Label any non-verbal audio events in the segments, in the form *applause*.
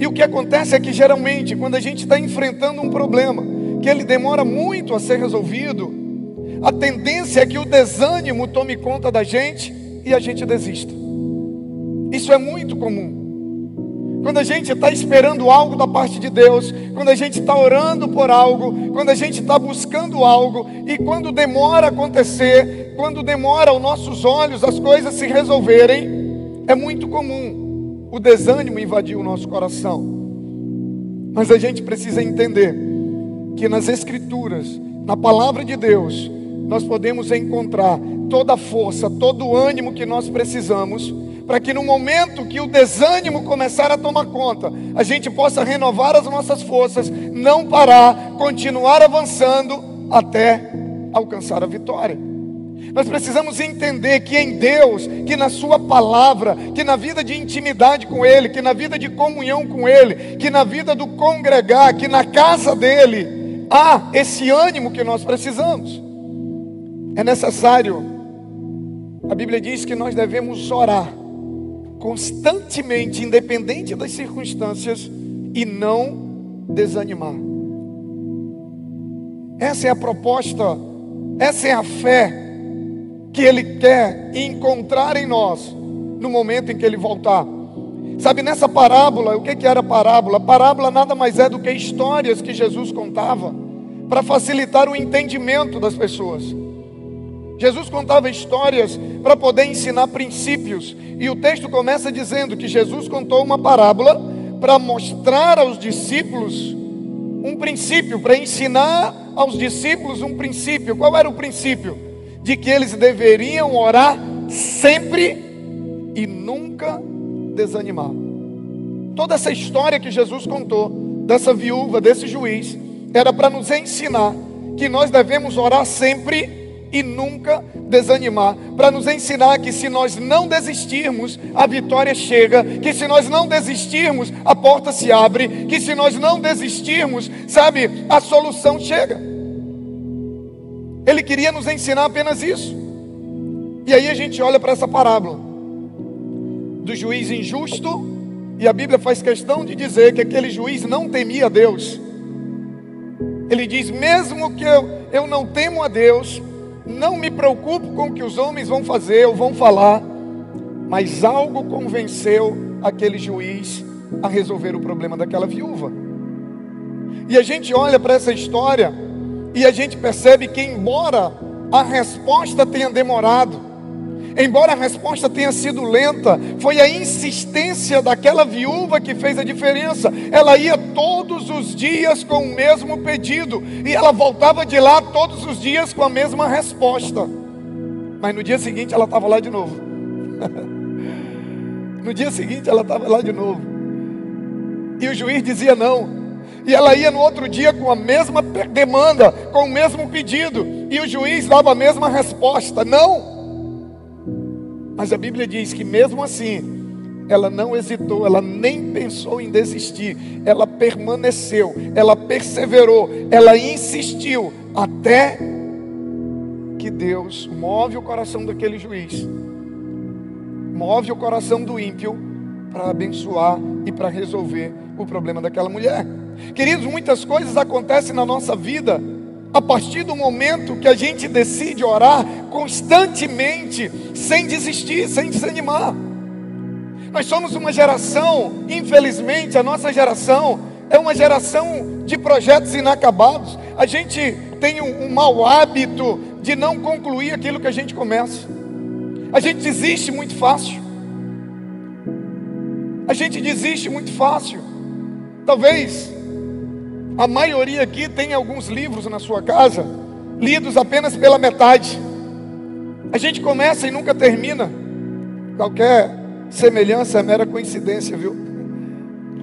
E o que acontece é que geralmente, quando a gente está enfrentando um problema, que ele demora muito a ser resolvido, a tendência é que o desânimo tome conta da gente e a gente desista. Isso é muito comum. Quando a gente está esperando algo da parte de Deus, quando a gente está orando por algo, quando a gente está buscando algo, e quando demora acontecer, quando demora aos nossos olhos as coisas se resolverem, é muito comum o desânimo invadir o nosso coração. Mas a gente precisa entender que nas Escrituras, na palavra de Deus, nós podemos encontrar toda a força, todo o ânimo que nós precisamos para que no momento que o desânimo começar a tomar conta, a gente possa renovar as nossas forças, não parar, continuar avançando até alcançar a vitória. Nós precisamos entender que em Deus, que na Sua palavra, que na vida de intimidade com Ele, que na vida de comunhão com Ele, que na vida do congregar, que na casa dEle, há esse ânimo que nós precisamos. É necessário, a Bíblia diz que nós devemos orar constantemente, independente das circunstâncias, e não desanimar. Essa é a proposta, essa é a fé que Ele quer encontrar em nós no momento em que Ele voltar. Sabe, nessa parábola, o que, que era parábola? Parábola nada mais é do que histórias que Jesus contava para facilitar o entendimento das pessoas. Jesus contava histórias para poder ensinar princípios. E o texto começa dizendo que Jesus contou uma parábola para mostrar aos discípulos um princípio, para ensinar aos discípulos um princípio. Qual era o princípio? De que eles deveriam orar sempre e nunca desanimar. Toda essa história que Jesus contou, dessa viúva, desse juiz, era para nos ensinar que nós devemos orar sempre e nunca desanimar, para nos ensinar que se nós não desistirmos, a vitória chega, que se nós não desistirmos, a porta se abre, que se nós não desistirmos, sabe, a solução chega. Ele queria nos ensinar apenas isso. E aí a gente olha para essa parábola do juiz injusto, e a Bíblia faz questão de dizer que aquele juiz não temia Deus. Ele diz: mesmo que eu, eu não temo a Deus, não me preocupo com o que os homens vão fazer ou vão falar, mas algo convenceu aquele juiz a resolver o problema daquela viúva. E a gente olha para essa história e a gente percebe que, embora a resposta tenha demorado, Embora a resposta tenha sido lenta, foi a insistência daquela viúva que fez a diferença. Ela ia todos os dias com o mesmo pedido e ela voltava de lá todos os dias com a mesma resposta. Mas no dia seguinte ela estava lá de novo. *laughs* no dia seguinte ela estava lá de novo. E o juiz dizia não. E ela ia no outro dia com a mesma demanda, com o mesmo pedido. E o juiz dava a mesma resposta: não. Mas a Bíblia diz que mesmo assim, ela não hesitou, ela nem pensou em desistir, ela permaneceu, ela perseverou, ela insistiu até que Deus move o coração daquele juiz, move o coração do ímpio para abençoar e para resolver o problema daquela mulher. Queridos, muitas coisas acontecem na nossa vida a partir do momento que a gente decide orar constantemente, sem desistir, sem desanimar. Nós somos uma geração, infelizmente, a nossa geração é uma geração de projetos inacabados. A gente tem um, um mau hábito de não concluir aquilo que a gente começa. A gente desiste muito fácil. A gente desiste muito fácil. Talvez a maioria aqui tem alguns livros na sua casa, lidos apenas pela metade. A gente começa e nunca termina. Qualquer semelhança é mera coincidência, viu?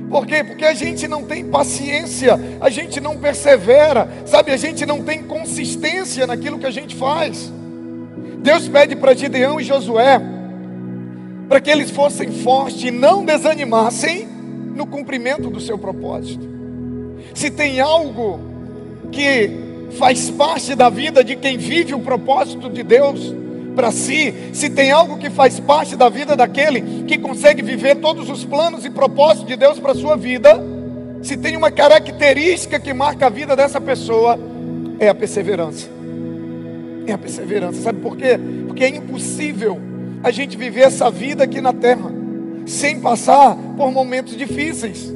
Por quê? Porque a gente não tem paciência, a gente não persevera, sabe? A gente não tem consistência naquilo que a gente faz. Deus pede para Gideão e Josué para que eles fossem fortes e não desanimassem no cumprimento do seu propósito. Se tem algo que faz parte da vida de quem vive o propósito de Deus, para si, se tem algo que faz parte da vida daquele que consegue viver todos os planos e propósitos de Deus para a sua vida, se tem uma característica que marca a vida dessa pessoa, é a perseverança. É a perseverança. Sabe por quê? Porque é impossível a gente viver essa vida aqui na terra sem passar por momentos difíceis.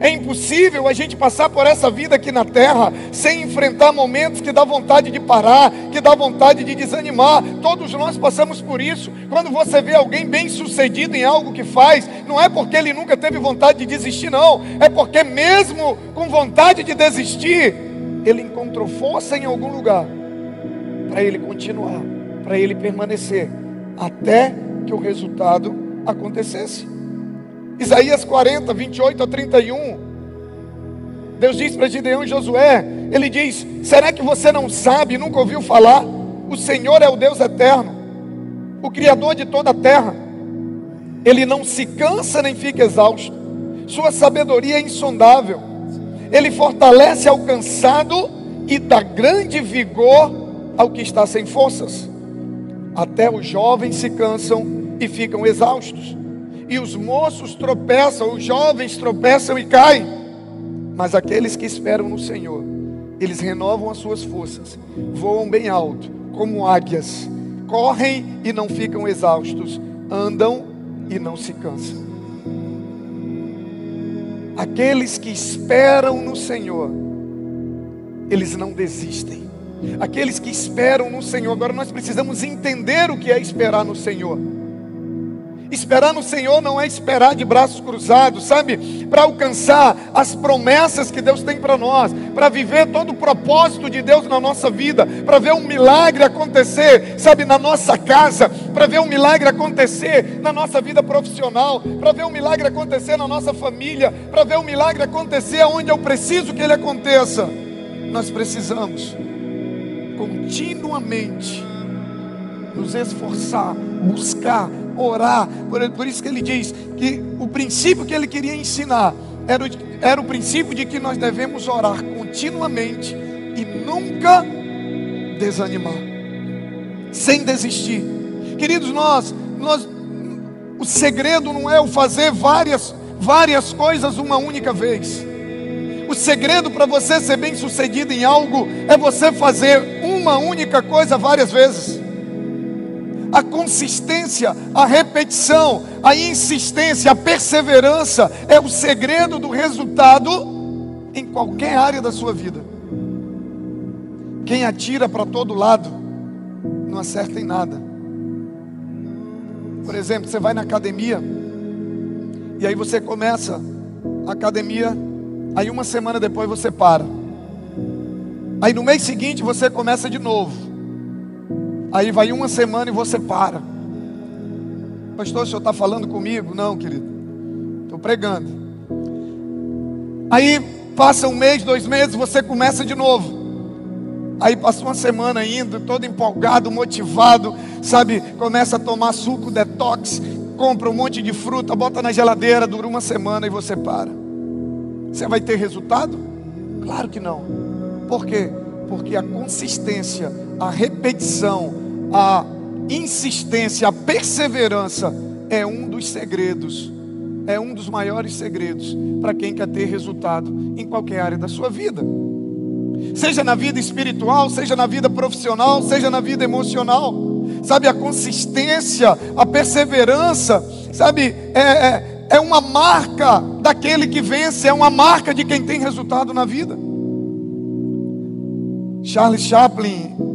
É impossível a gente passar por essa vida aqui na terra sem enfrentar momentos que dá vontade de parar, que dá vontade de desanimar. Todos nós passamos por isso. Quando você vê alguém bem sucedido em algo que faz, não é porque ele nunca teve vontade de desistir, não. É porque, mesmo com vontade de desistir, ele encontrou força em algum lugar para ele continuar, para ele permanecer, até que o resultado acontecesse. Isaías 40, 28 a 31. Deus diz para Gideão e Josué: Ele diz: Será que você não sabe, nunca ouviu falar? O Senhor é o Deus eterno, o Criador de toda a terra. Ele não se cansa nem fica exausto, Sua sabedoria é insondável. Ele fortalece ao cansado e dá grande vigor ao que está sem forças. Até os jovens se cansam e ficam exaustos e os moços tropeçam, os jovens tropeçam e caem. Mas aqueles que esperam no Senhor, eles renovam as suas forças, voam bem alto, como águias, correm e não ficam exaustos, andam e não se cansam. Aqueles que esperam no Senhor, eles não desistem. Aqueles que esperam no Senhor, agora nós precisamos entender o que é esperar no Senhor. Esperar no Senhor não é esperar de braços cruzados, sabe? Para alcançar as promessas que Deus tem para nós, para viver todo o propósito de Deus na nossa vida, para ver um milagre acontecer, sabe, na nossa casa, para ver um milagre acontecer na nossa vida profissional, para ver um milagre acontecer na nossa família, para ver um milagre acontecer onde eu preciso que ele aconteça. Nós precisamos continuamente nos esforçar, buscar, orar. Por, isso que ele diz que o princípio que ele queria ensinar era o, era o princípio de que nós devemos orar continuamente e nunca desanimar, sem desistir. Queridos, nós, nós, o segredo não é o fazer várias, várias coisas uma única vez. O segredo para você ser bem sucedido em algo é você fazer uma única coisa várias vezes a consistência, a repetição, a insistência, a perseverança é o segredo do resultado em qualquer área da sua vida. Quem atira para todo lado não acerta em nada. Por exemplo, você vai na academia e aí você começa a academia, aí uma semana depois você para. Aí no mês seguinte você começa de novo. Aí vai uma semana e você para. Pastor, o senhor está falando comigo? Não, querido. Estou pregando. Aí passa um mês, dois meses, você começa de novo. Aí passa uma semana indo, todo empolgado, motivado, sabe? Começa a tomar suco detox, compra um monte de fruta, bota na geladeira, dura uma semana e você para. Você vai ter resultado? Claro que não. Por quê? Porque a consistência, a repetição, a insistência, a perseverança é um dos segredos, é um dos maiores segredos para quem quer ter resultado em qualquer área da sua vida. Seja na vida espiritual, seja na vida profissional, seja na vida emocional. Sabe, a consistência, a perseverança, sabe, é, é, é uma marca daquele que vence, é uma marca de quem tem resultado na vida. Charles Chaplin,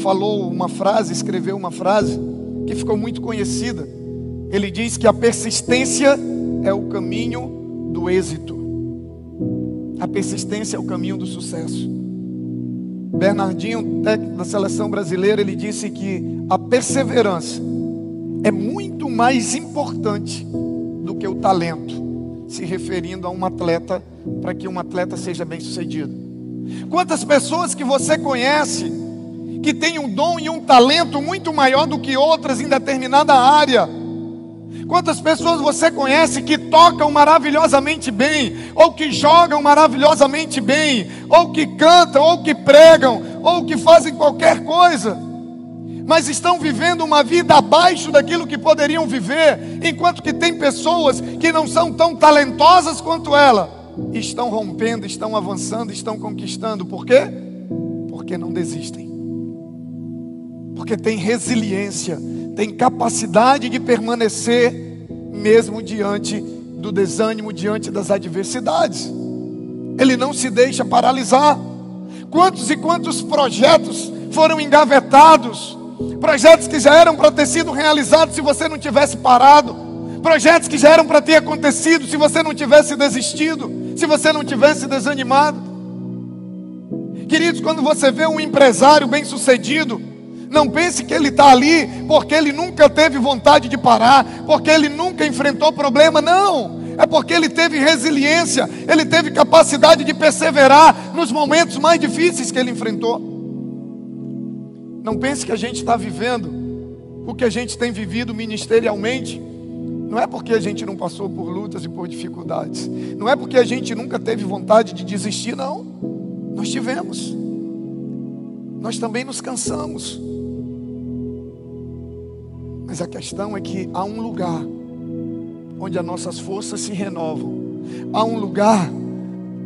falou uma frase, escreveu uma frase que ficou muito conhecida. Ele diz que a persistência é o caminho do êxito. A persistência é o caminho do sucesso. Bernardinho, técnico da seleção brasileira, ele disse que a perseverança é muito mais importante do que o talento, se referindo a um atleta, para que um atleta seja bem sucedido. Quantas pessoas que você conhece que tem um dom e um talento muito maior do que outras em determinada área. Quantas pessoas você conhece que tocam maravilhosamente bem, ou que jogam maravilhosamente bem, ou que cantam, ou que pregam, ou que fazem qualquer coisa, mas estão vivendo uma vida abaixo daquilo que poderiam viver, enquanto que tem pessoas que não são tão talentosas quanto ela, estão rompendo, estão avançando, estão conquistando. Por quê? Porque não desistem. Porque tem resiliência, tem capacidade de permanecer mesmo diante do desânimo, diante das adversidades. Ele não se deixa paralisar. Quantos e quantos projetos foram engavetados? Projetos que já eram para ter sido realizados se você não tivesse parado. Projetos que já eram para ter acontecido se você não tivesse desistido, se você não tivesse desanimado. Queridos, quando você vê um empresário bem-sucedido, não pense que ele está ali porque ele nunca teve vontade de parar, porque ele nunca enfrentou problema. Não, é porque ele teve resiliência, ele teve capacidade de perseverar nos momentos mais difíceis que ele enfrentou. Não pense que a gente está vivendo o que a gente tem vivido ministerialmente. Não é porque a gente não passou por lutas e por dificuldades. Não é porque a gente nunca teve vontade de desistir, não. Nós tivemos. Nós também nos cansamos. Mas a questão é que há um lugar onde as nossas forças se renovam. Há um lugar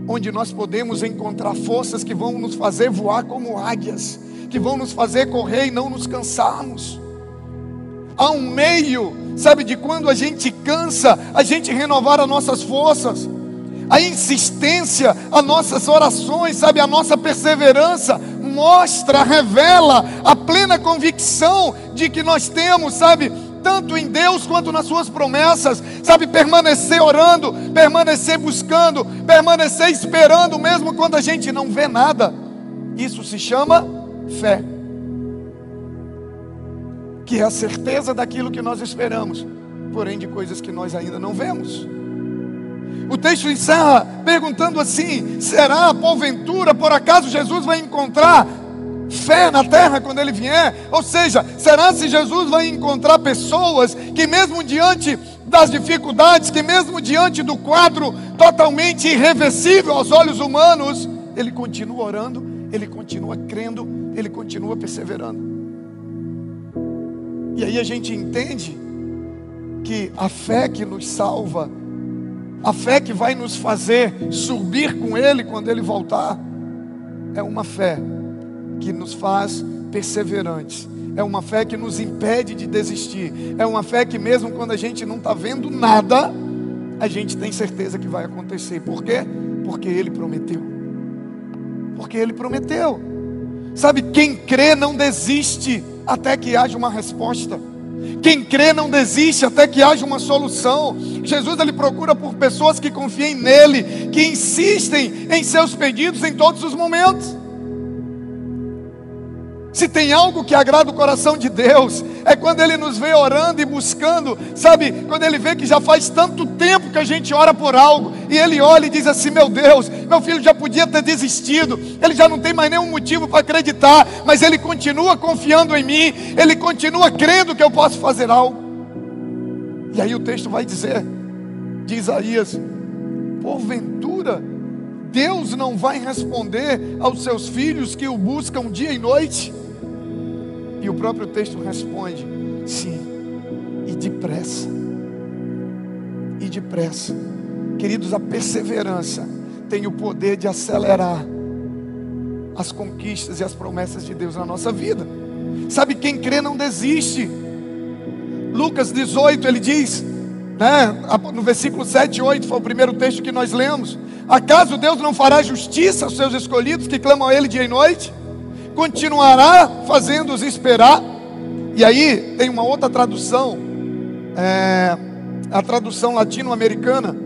onde nós podemos encontrar forças que vão nos fazer voar como águias que vão nos fazer correr e não nos cansarmos. Há um meio, sabe, de quando a gente cansa, a gente renovar as nossas forças. A insistência, as nossas orações, sabe, a nossa perseverança mostra, revela a plena convicção de que nós temos, sabe, tanto em Deus quanto nas suas promessas, sabe, permanecer orando, permanecer buscando, permanecer esperando, mesmo quando a gente não vê nada. Isso se chama fé, que é a certeza daquilo que nós esperamos, porém de coisas que nós ainda não vemos. O texto encerra perguntando assim: será porventura, por acaso Jesus vai encontrar fé na terra quando ele vier? Ou seja, será se Jesus vai encontrar pessoas que, mesmo diante das dificuldades, que mesmo diante do quadro totalmente irreversível aos olhos humanos, ele continua orando, ele continua crendo, ele continua perseverando. E aí a gente entende que a fé que nos salva, a fé que vai nos fazer subir com Ele quando Ele voltar, é uma fé que nos faz perseverantes. É uma fé que nos impede de desistir. É uma fé que, mesmo quando a gente não está vendo nada, a gente tem certeza que vai acontecer. Por quê? Porque Ele prometeu. Porque Ele prometeu. Sabe, quem crê não desiste até que haja uma resposta. Quem crê não desiste até que haja uma solução. Jesus ele procura por pessoas que confiem nele, que insistem em seus pedidos em todos os momentos. Se tem algo que agrada o coração de Deus, é quando Ele nos vê orando e buscando, sabe? Quando Ele vê que já faz tanto tempo que a gente ora por algo, e Ele olha e diz assim: Meu Deus, meu filho já podia ter desistido, ele já não tem mais nenhum motivo para acreditar, mas ele continua confiando em mim, ele continua crendo que eu posso fazer algo. E aí o texto vai dizer, de Isaías: Porventura, Deus não vai responder aos seus filhos que o buscam dia e noite? E o próprio texto responde: sim, e depressa. E depressa. Queridos, a perseverança tem o poder de acelerar as conquistas e as promessas de Deus na nossa vida. Sabe, quem crê não desiste. Lucas 18, ele diz, né, no versículo 7 e 8, foi o primeiro texto que nós lemos. Acaso Deus não fará justiça aos seus escolhidos que clamam a Ele dia e noite? Continuará fazendo-os esperar. E aí tem uma outra tradução, é, a tradução latino-americana,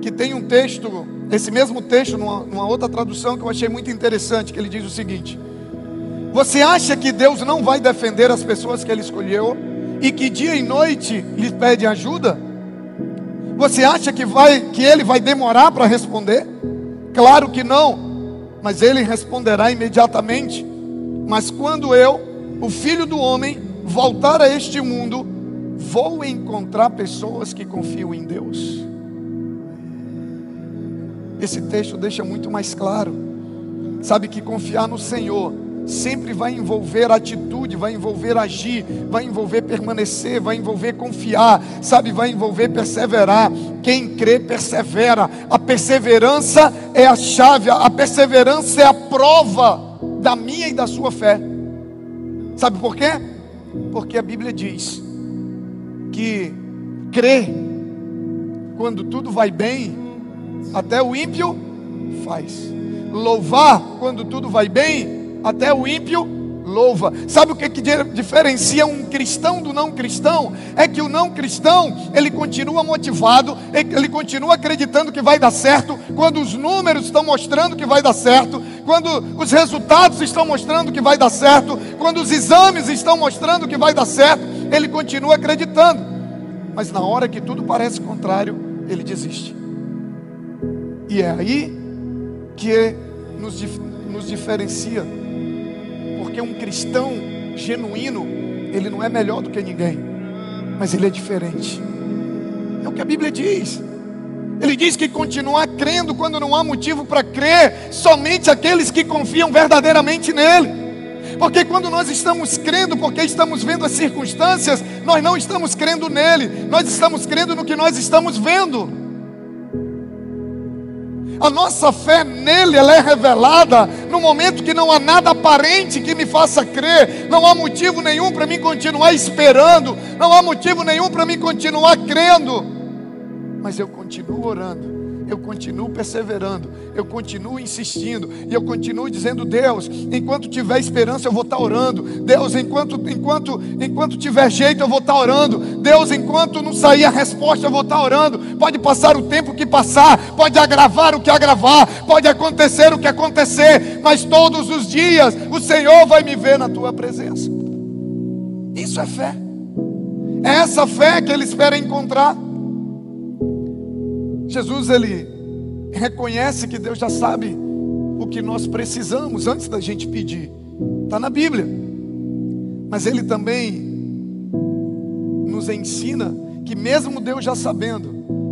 que tem um texto, esse mesmo texto, numa, numa outra tradução que eu achei muito interessante, que ele diz o seguinte: Você acha que Deus não vai defender as pessoas que Ele escolheu e que dia e noite lhe pede ajuda? Você acha que vai que Ele vai demorar para responder? Claro que não, mas Ele responderá imediatamente. Mas quando eu, o filho do homem, voltar a este mundo, vou encontrar pessoas que confiam em Deus. Esse texto deixa muito mais claro. Sabe que confiar no Senhor sempre vai envolver atitude, vai envolver agir, vai envolver permanecer, vai envolver confiar, sabe, vai envolver perseverar. Quem crê, persevera. A perseverança é a chave, a perseverança é a prova da minha e da sua fé. Sabe por quê? Porque a Bíblia diz que crê quando tudo vai bem, até o ímpio faz. Louvar quando tudo vai bem, até o ímpio louva. Sabe o que, que diferencia um cristão do não cristão? É que o não cristão, ele continua motivado, ele continua acreditando que vai dar certo, quando os números estão mostrando que vai dar certo, quando os resultados estão mostrando que vai dar certo, quando os exames estão mostrando que vai dar certo, ele continua acreditando. Mas na hora que tudo parece contrário, ele desiste. E é aí que nos, nos diferencia. Porque um cristão genuíno, ele não é melhor do que ninguém, mas ele é diferente. É o que a Bíblia diz. Ele diz que continuar crendo quando não há motivo para crer, somente aqueles que confiam verdadeiramente nele. Porque quando nós estamos crendo, porque estamos vendo as circunstâncias, nós não estamos crendo nele, nós estamos crendo no que nós estamos vendo. A nossa fé nele ela é revelada no momento que não há nada aparente que me faça crer, não há motivo nenhum para mim continuar esperando, não há motivo nenhum para mim continuar crendo, mas eu continuo orando eu continuo perseverando, eu continuo insistindo, e eu continuo dizendo: Deus, enquanto tiver esperança, eu vou estar orando. Deus, enquanto, enquanto, enquanto tiver jeito, eu vou estar orando. Deus, enquanto não sair a resposta, eu vou estar orando. Pode passar o tempo que passar, pode agravar o que agravar, pode acontecer o que acontecer, mas todos os dias o Senhor vai me ver na tua presença. Isso é fé. É essa fé que ele espera encontrar. Jesus ele reconhece que Deus já sabe o que nós precisamos antes da gente pedir. Está na Bíblia. Mas ele também nos ensina que mesmo Deus já sabendo,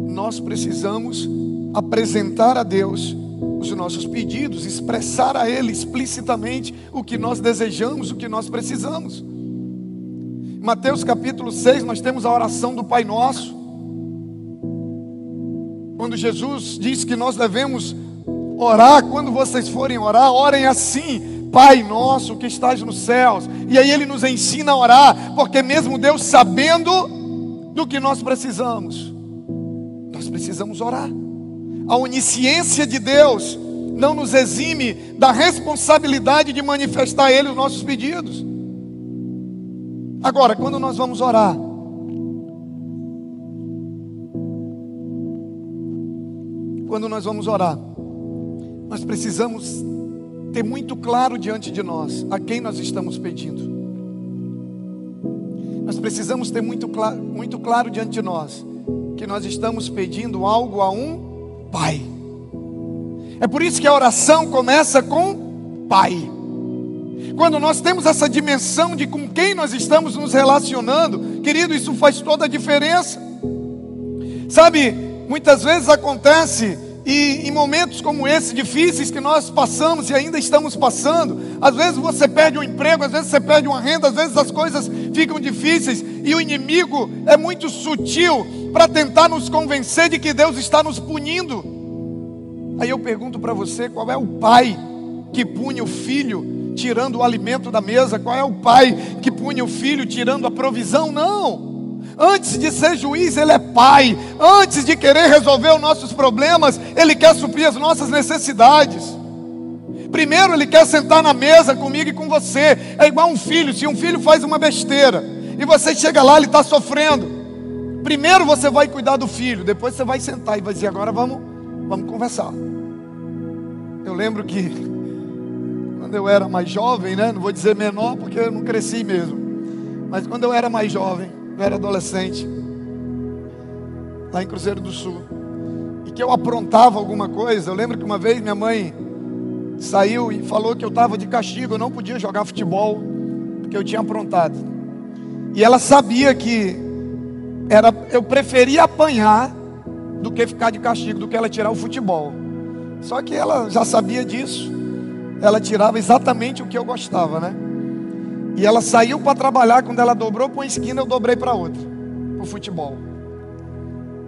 nós precisamos apresentar a Deus os nossos pedidos, expressar a Ele explicitamente o que nós desejamos, o que nós precisamos. Mateus capítulo 6, nós temos a oração do Pai Nosso. Quando Jesus diz que nós devemos orar, quando vocês forem orar, orem assim: Pai nosso que estás nos céus. E aí ele nos ensina a orar, porque mesmo Deus sabendo do que nós precisamos, nós precisamos orar. A onisciência de Deus não nos exime da responsabilidade de manifestar a Ele os nossos pedidos. Agora, quando nós vamos orar, quando nós vamos orar, nós precisamos ter muito claro diante de nós a quem nós estamos pedindo. Nós precisamos ter muito, muito claro diante de nós que nós estamos pedindo algo a um Pai. É por isso que a oração começa com Pai. Quando nós temos essa dimensão de com quem nós estamos nos relacionando, querido, isso faz toda a diferença. Sabe, muitas vezes acontece e em momentos como esse, difíceis que nós passamos e ainda estamos passando, às vezes você perde um emprego, às vezes você perde uma renda, às vezes as coisas ficam difíceis e o inimigo é muito sutil para tentar nos convencer de que Deus está nos punindo. Aí eu pergunto para você: qual é o pai que punha o filho tirando o alimento da mesa? Qual é o pai que punha o filho tirando a provisão? Não. Antes de ser juiz, Ele é Pai. Antes de querer resolver os nossos problemas, Ele quer suprir as nossas necessidades. Primeiro, Ele quer sentar na mesa comigo e com você. É igual um filho. Se um filho faz uma besteira e você chega lá, ele está sofrendo. Primeiro você vai cuidar do filho, depois você vai sentar e vai dizer: agora vamos, vamos conversar. Eu lembro que *laughs* quando eu era mais jovem, né? Não vou dizer menor porque eu não cresci mesmo. Mas quando eu era mais jovem, eu era adolescente, lá em Cruzeiro do Sul, e que eu aprontava alguma coisa. Eu lembro que uma vez minha mãe saiu e falou que eu estava de castigo, eu não podia jogar futebol, porque eu tinha aprontado. E ela sabia que era, eu preferia apanhar do que ficar de castigo, do que ela tirar o futebol. Só que ela já sabia disso. ela tirava exatamente o que eu gostava, né? E ela saiu para trabalhar, quando ela dobrou para uma esquina, eu dobrei para outra, para o futebol.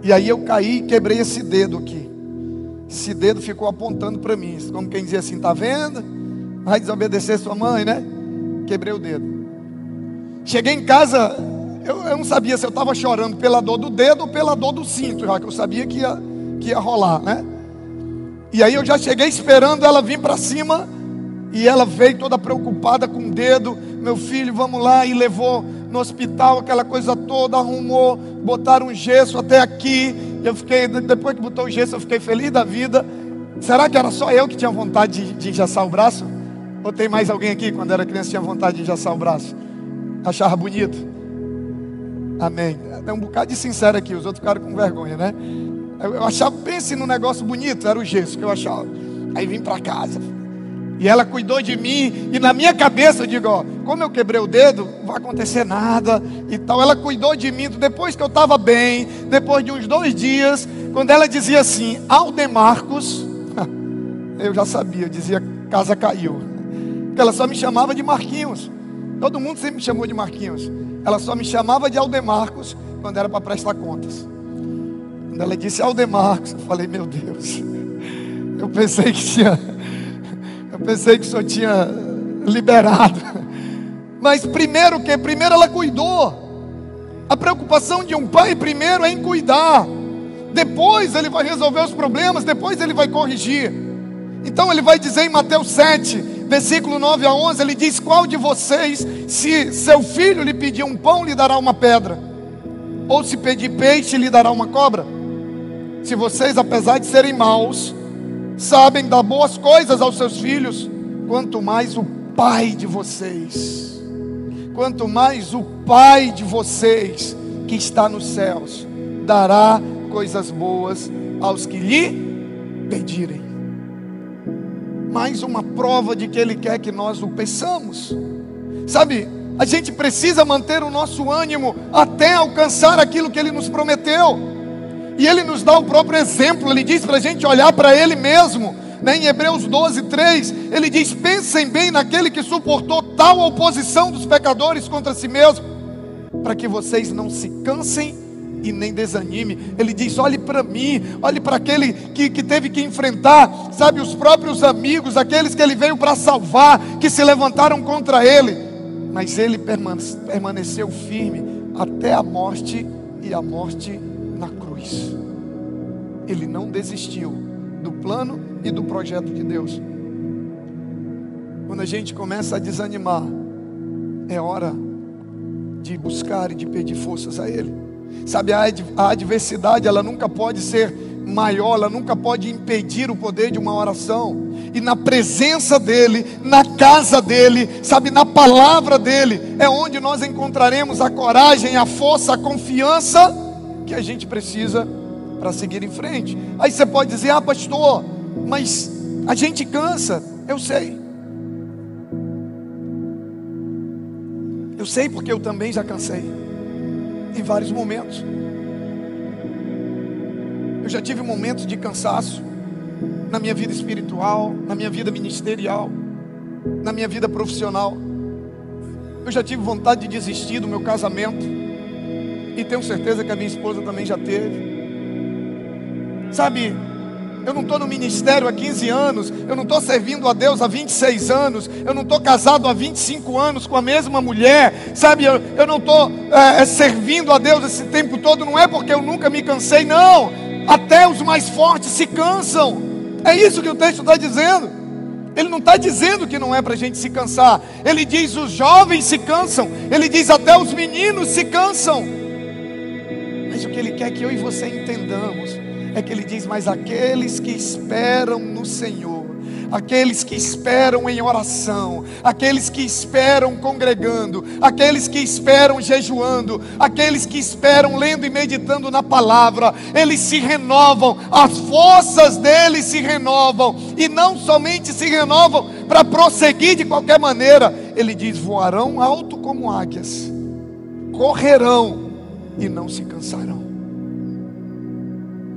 E aí eu caí e quebrei esse dedo aqui. Esse dedo ficou apontando para mim, como quem dizia assim: tá vendo? Vai desobedecer sua mãe, né? Quebrei o dedo. Cheguei em casa, eu, eu não sabia se eu estava chorando pela dor do dedo ou pela dor do cinto, já que eu sabia que ia, que ia rolar, né? E aí eu já cheguei esperando ela vir para cima e ela veio toda preocupada com o dedo. Meu filho, vamos lá. E levou no hospital aquela coisa toda, arrumou, botaram um gesso até aqui. Eu fiquei, depois que botou o gesso, eu fiquei feliz da vida. Será que era só eu que tinha vontade de, de enjaçar o braço? Ou tem mais alguém aqui quando era criança tinha vontade de enjaçar o braço? Achava bonito? Amém. Tem um bocado de sincero aqui, os outros ficaram com vergonha, né? Eu achava, pense no negócio bonito, era o gesso que eu achava. Aí vim para casa, e ela cuidou de mim. E na minha cabeça eu digo: ó, como eu quebrei o dedo, não vai acontecer nada e tal. Ela cuidou de mim. Depois que eu estava bem, depois de uns dois dias, quando ela dizia assim: Aldemarcos, *laughs* eu já sabia, eu dizia: casa caiu. Porque ela só me chamava de Marquinhos. Todo mundo sempre me chamou de Marquinhos. Ela só me chamava de Aldemarcos quando era para prestar contas. Quando ela disse Aldemarcos, eu falei: meu Deus. *laughs* Eu pensei que tinha eu pensei que o senhor tinha liberado. Mas primeiro que? Primeiro ela cuidou. A preocupação de um pai primeiro é em cuidar. Depois ele vai resolver os problemas, depois ele vai corrigir. Então ele vai dizer em Mateus 7, versículo 9 a 11, ele diz: "Qual de vocês, se seu filho lhe pedir um pão, lhe dará uma pedra? Ou se pedir peixe, lhe dará uma cobra? Se vocês, apesar de serem maus, sabem dar boas coisas aos seus filhos, quanto mais o Pai de vocês, quanto mais o Pai de vocês que está nos céus dará coisas boas aos que lhe pedirem. Mais uma prova de que Ele quer que nós o peçamos. Sabe, a gente precisa manter o nosso ânimo até alcançar aquilo que Ele nos prometeu. E ele nos dá o próprio exemplo, ele diz para a gente olhar para ele mesmo. Né? Em Hebreus 12, 3, ele diz: Pensem bem naquele que suportou tal oposição dos pecadores contra si mesmo, para que vocês não se cansem e nem desanime. Ele diz: olhe para mim, olhe para aquele que, que teve que enfrentar, sabe, os próprios amigos, aqueles que ele veio para salvar, que se levantaram contra ele, mas ele permaneceu firme até a morte e a morte cruz. Ele não desistiu do plano e do projeto de Deus. Quando a gente começa a desanimar, é hora de buscar e de pedir forças a Ele. Sabe, a adversidade, ela nunca pode ser maior, ela nunca pode impedir o poder de uma oração. E na presença dEle, na casa dEle, sabe, na palavra dEle, é onde nós encontraremos a coragem, a força, a confiança que a gente precisa para seguir em frente. Aí você pode dizer: "Ah, pastor, mas a gente cansa". Eu sei. Eu sei porque eu também já cansei em vários momentos. Eu já tive momentos de cansaço na minha vida espiritual, na minha vida ministerial, na minha vida profissional. Eu já tive vontade de desistir do meu casamento. E tenho certeza que a minha esposa também já teve. Sabe, eu não estou no ministério há 15 anos, eu não estou servindo a Deus há 26 anos, eu não estou casado há 25 anos com a mesma mulher, sabe, eu, eu não estou é, é, servindo a Deus esse tempo todo, não é porque eu nunca me cansei, não, até os mais fortes se cansam, é isso que o texto está dizendo. Ele não está dizendo que não é para a gente se cansar, ele diz: os jovens se cansam, ele diz: até os meninos se cansam. O que Ele quer que eu e você entendamos é que Ele diz: Mas aqueles que esperam no Senhor, aqueles que esperam em oração, aqueles que esperam congregando, aqueles que esperam jejuando, aqueles que esperam lendo e meditando na palavra, eles se renovam, as forças deles se renovam, e não somente se renovam para prosseguir de qualquer maneira, ele diz: voarão alto como águias, correrão e não se cansarão.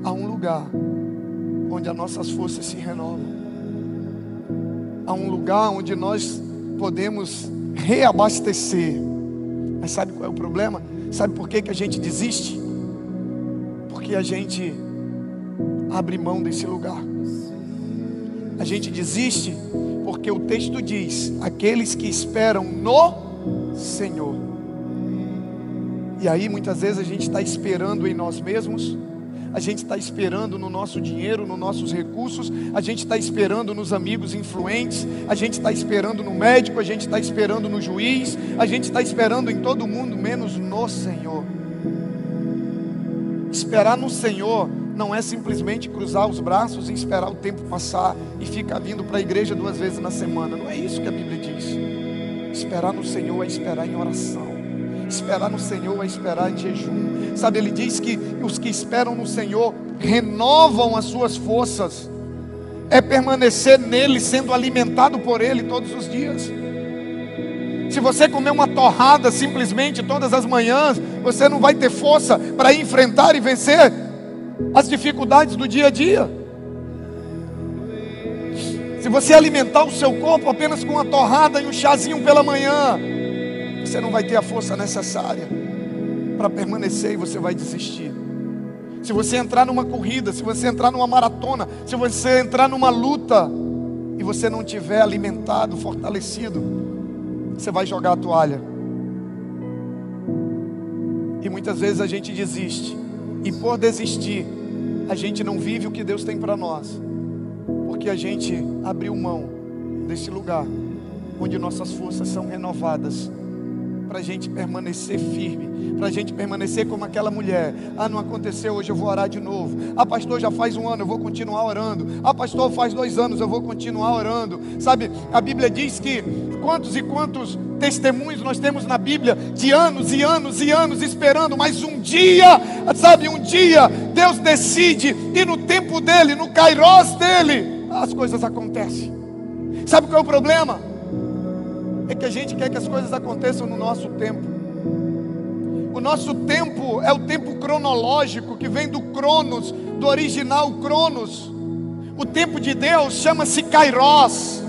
Há um lugar onde as nossas forças se renovam. Há um lugar onde nós podemos reabastecer. Mas sabe qual é o problema? Sabe por que, que a gente desiste? Porque a gente abre mão desse lugar. A gente desiste porque o texto diz: aqueles que esperam no Senhor. E aí muitas vezes a gente está esperando em nós mesmos, a gente está esperando no nosso dinheiro, nos nossos recursos, a gente está esperando nos amigos influentes, a gente está esperando no médico, a gente está esperando no juiz, a gente está esperando em todo mundo, menos no Senhor. Esperar no Senhor não é simplesmente cruzar os braços e esperar o tempo passar e ficar vindo para a igreja duas vezes na semana. Não é isso que a Bíblia diz. Esperar no Senhor é esperar em oração. Esperar no Senhor é esperar em jejum. Sabe, ele diz que os que esperam no Senhor renovam as suas forças. É permanecer nele, sendo alimentado por ele todos os dias. Se você comer uma torrada simplesmente todas as manhãs, você não vai ter força para enfrentar e vencer as dificuldades do dia a dia. Se você alimentar o seu corpo apenas com uma torrada e um chazinho pela manhã, você não vai ter a força necessária para permanecer e você vai desistir. Se você entrar numa corrida, se você entrar numa maratona, se você entrar numa luta e você não tiver alimentado, fortalecido, você vai jogar a toalha. E muitas vezes a gente desiste. E por desistir, a gente não vive o que Deus tem para nós, porque a gente abriu mão desse lugar onde nossas forças são renovadas para a gente permanecer firme, para a gente permanecer como aquela mulher. Ah, não aconteceu, hoje eu vou orar de novo. Ah, pastor, já faz um ano, eu vou continuar orando. Ah, pastor, faz dois anos, eu vou continuar orando. Sabe, a Bíblia diz que quantos e quantos testemunhos nós temos na Bíblia de anos e anos e anos esperando, mas um dia, sabe, um dia Deus decide e no tempo dele, no kairós dele, as coisas acontecem. Sabe qual é o problema? É que a gente quer que as coisas aconteçam no nosso tempo. O nosso tempo é o tempo cronológico que vem do Cronos, do original Cronos. O tempo de Deus chama-se Kairos,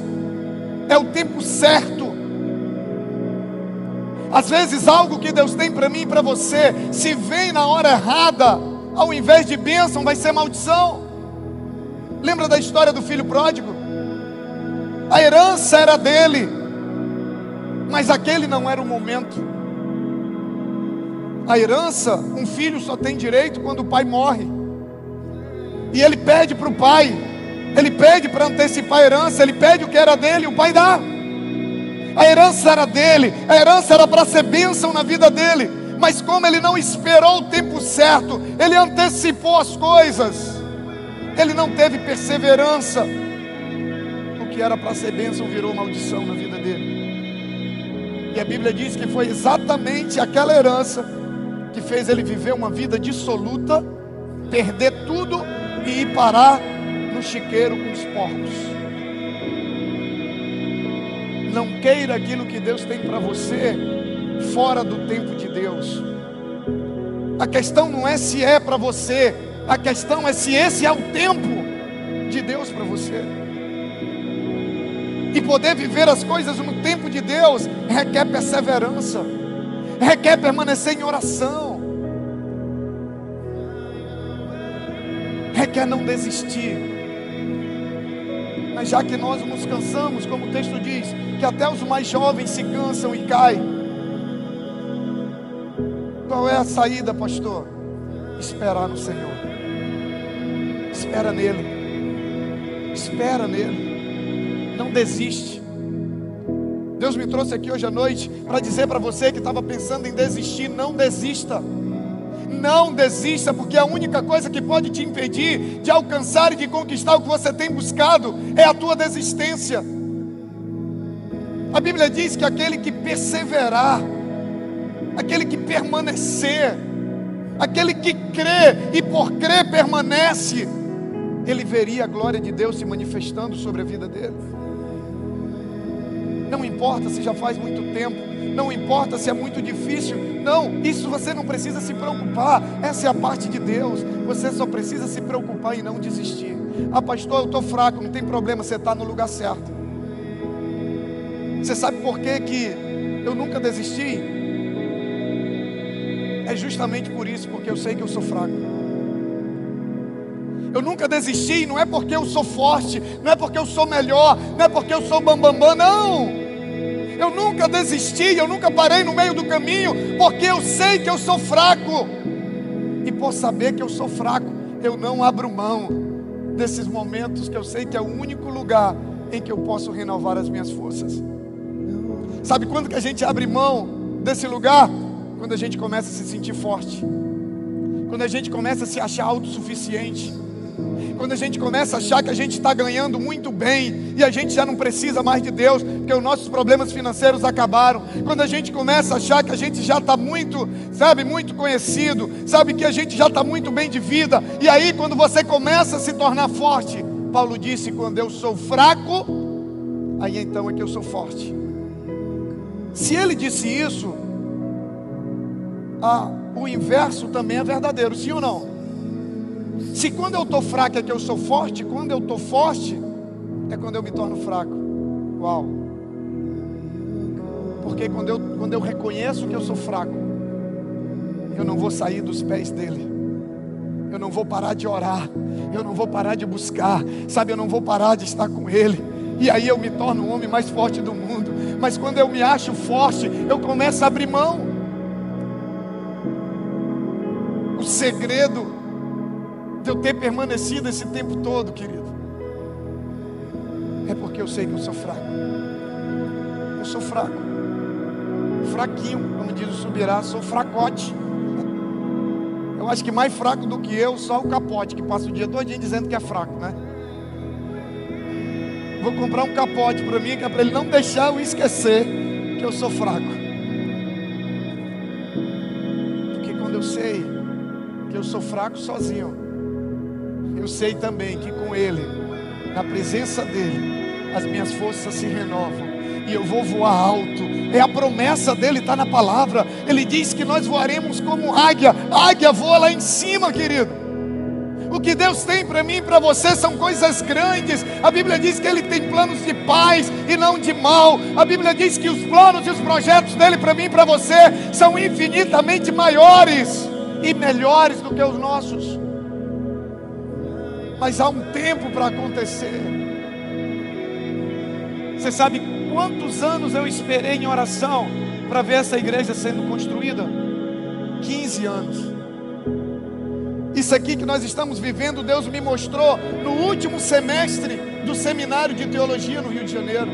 é o tempo certo. Às vezes, algo que Deus tem para mim e para você, se vem na hora errada, ao invés de bênção, vai ser maldição. Lembra da história do filho pródigo? A herança era dele, mas aquele não era o momento. A herança, um filho só tem direito quando o pai morre. E ele pede para o pai, ele pede para antecipar a herança, ele pede o que era dele, o pai dá. A herança era dele, a herança era para ser bênção na vida dele, mas como ele não esperou o tempo certo, ele antecipou as coisas, ele não teve perseverança, o que era para ser bênção virou maldição na vida dele. E a Bíblia diz que foi exatamente aquela herança que fez ele viver uma vida dissoluta, perder tudo e ir parar no chiqueiro com os porcos. Não queira aquilo que Deus tem para você fora do tempo de Deus. A questão não é se é para você, a questão é se esse é o tempo de Deus para você. E poder viver as coisas no tempo de Deus requer perseverança, requer permanecer em oração, requer não desistir. Mas já que nós nos cansamos, como o texto diz, que até os mais jovens se cansam e caem. Qual é a saída, pastor? Esperar no Senhor. Espera nele. Espera nele não desiste. Deus me trouxe aqui hoje à noite para dizer para você que estava pensando em desistir: não desista. Não desista, porque a única coisa que pode te impedir de alcançar e de conquistar o que você tem buscado é a tua desistência. A Bíblia diz que aquele que perseverar, aquele que permanecer, aquele que crê e por crer permanece, ele veria a glória de Deus se manifestando sobre a vida dele. Não importa se já faz muito tempo, não importa se é muito difícil, não, isso você não precisa se preocupar, essa é a parte de Deus, você só precisa se preocupar e não desistir. Ah, pastor, eu estou fraco, não tem problema, você está no lugar certo. Você sabe por que, que eu nunca desisti? É justamente por isso, porque eu sei que eu sou fraco. Eu nunca desisti, não é porque eu sou forte, não é porque eu sou melhor, não é porque eu sou bambambam, bam, bam, não. Eu nunca desisti, eu nunca parei no meio do caminho, porque eu sei que eu sou fraco. E por saber que eu sou fraco, eu não abro mão desses momentos que eu sei que é o único lugar em que eu posso renovar as minhas forças. Sabe quando que a gente abre mão desse lugar? Quando a gente começa a se sentir forte. Quando a gente começa a se achar autossuficiente. Quando a gente começa a achar que a gente está ganhando muito bem e a gente já não precisa mais de Deus, porque os nossos problemas financeiros acabaram. Quando a gente começa a achar que a gente já está muito, sabe, muito conhecido, sabe que a gente já está muito bem de vida. E aí, quando você começa a se tornar forte, Paulo disse: quando eu sou fraco, aí então é que eu sou forte. Se ele disse isso, ah, o inverso também é verdadeiro, sim ou não? Se quando eu estou fraco é que eu sou forte, quando eu estou forte é quando eu me torno fraco. Uau! Porque quando eu, quando eu reconheço que eu sou fraco, eu não vou sair dos pés dele. Eu não vou parar de orar. Eu não vou parar de buscar. Sabe, eu não vou parar de estar com ele. E aí eu me torno o homem mais forte do mundo. Mas quando eu me acho forte, eu começo a abrir mão. O segredo eu ter permanecido esse tempo todo, querido, é porque eu sei que eu sou fraco. Eu sou fraco. Fraquinho, como diz o Subirá, sou fracote. Eu acho que mais fraco do que eu, só o capote, que passa o dia todo dizendo que é fraco, né? Vou comprar um capote para mim, que é para ele não deixar eu esquecer que eu sou fraco. Porque quando eu sei que eu sou fraco sozinho, eu sei também que com Ele, na presença dEle, as minhas forças se renovam e eu vou voar alto. É a promessa dele, está na palavra. Ele diz que nós voaremos como águia. águia voa lá em cima, querido. O que Deus tem para mim e para você são coisas grandes. A Bíblia diz que Ele tem planos de paz e não de mal. A Bíblia diz que os planos e os projetos dele para mim e para você são infinitamente maiores e melhores do que os nossos. Mas há um tempo para acontecer. Você sabe quantos anos eu esperei em oração para ver essa igreja sendo construída? 15 anos. Isso aqui que nós estamos vivendo, Deus me mostrou no último semestre do seminário de teologia no Rio de Janeiro.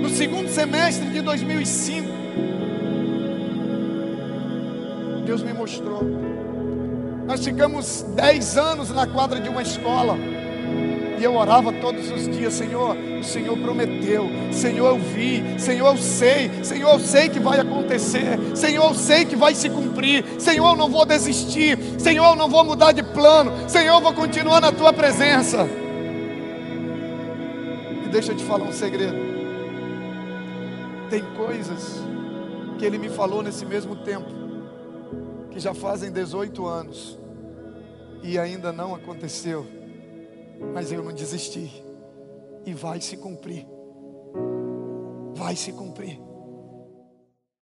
No segundo semestre de 2005. Deus me mostrou. Nós ficamos 10 anos na quadra de uma escola. E eu orava todos os dias, Senhor, o Senhor prometeu, Senhor, eu vi, Senhor, eu sei, Senhor, eu sei que vai acontecer, Senhor, eu sei que vai se cumprir, Senhor, eu não vou desistir, Senhor, eu não vou mudar de plano, Senhor, eu vou continuar na tua presença. E deixa eu te falar um segredo. Tem coisas que ele me falou nesse mesmo tempo, que já fazem 18 anos, e ainda não aconteceu mas eu não desisti. E vai se cumprir. Vai se cumprir.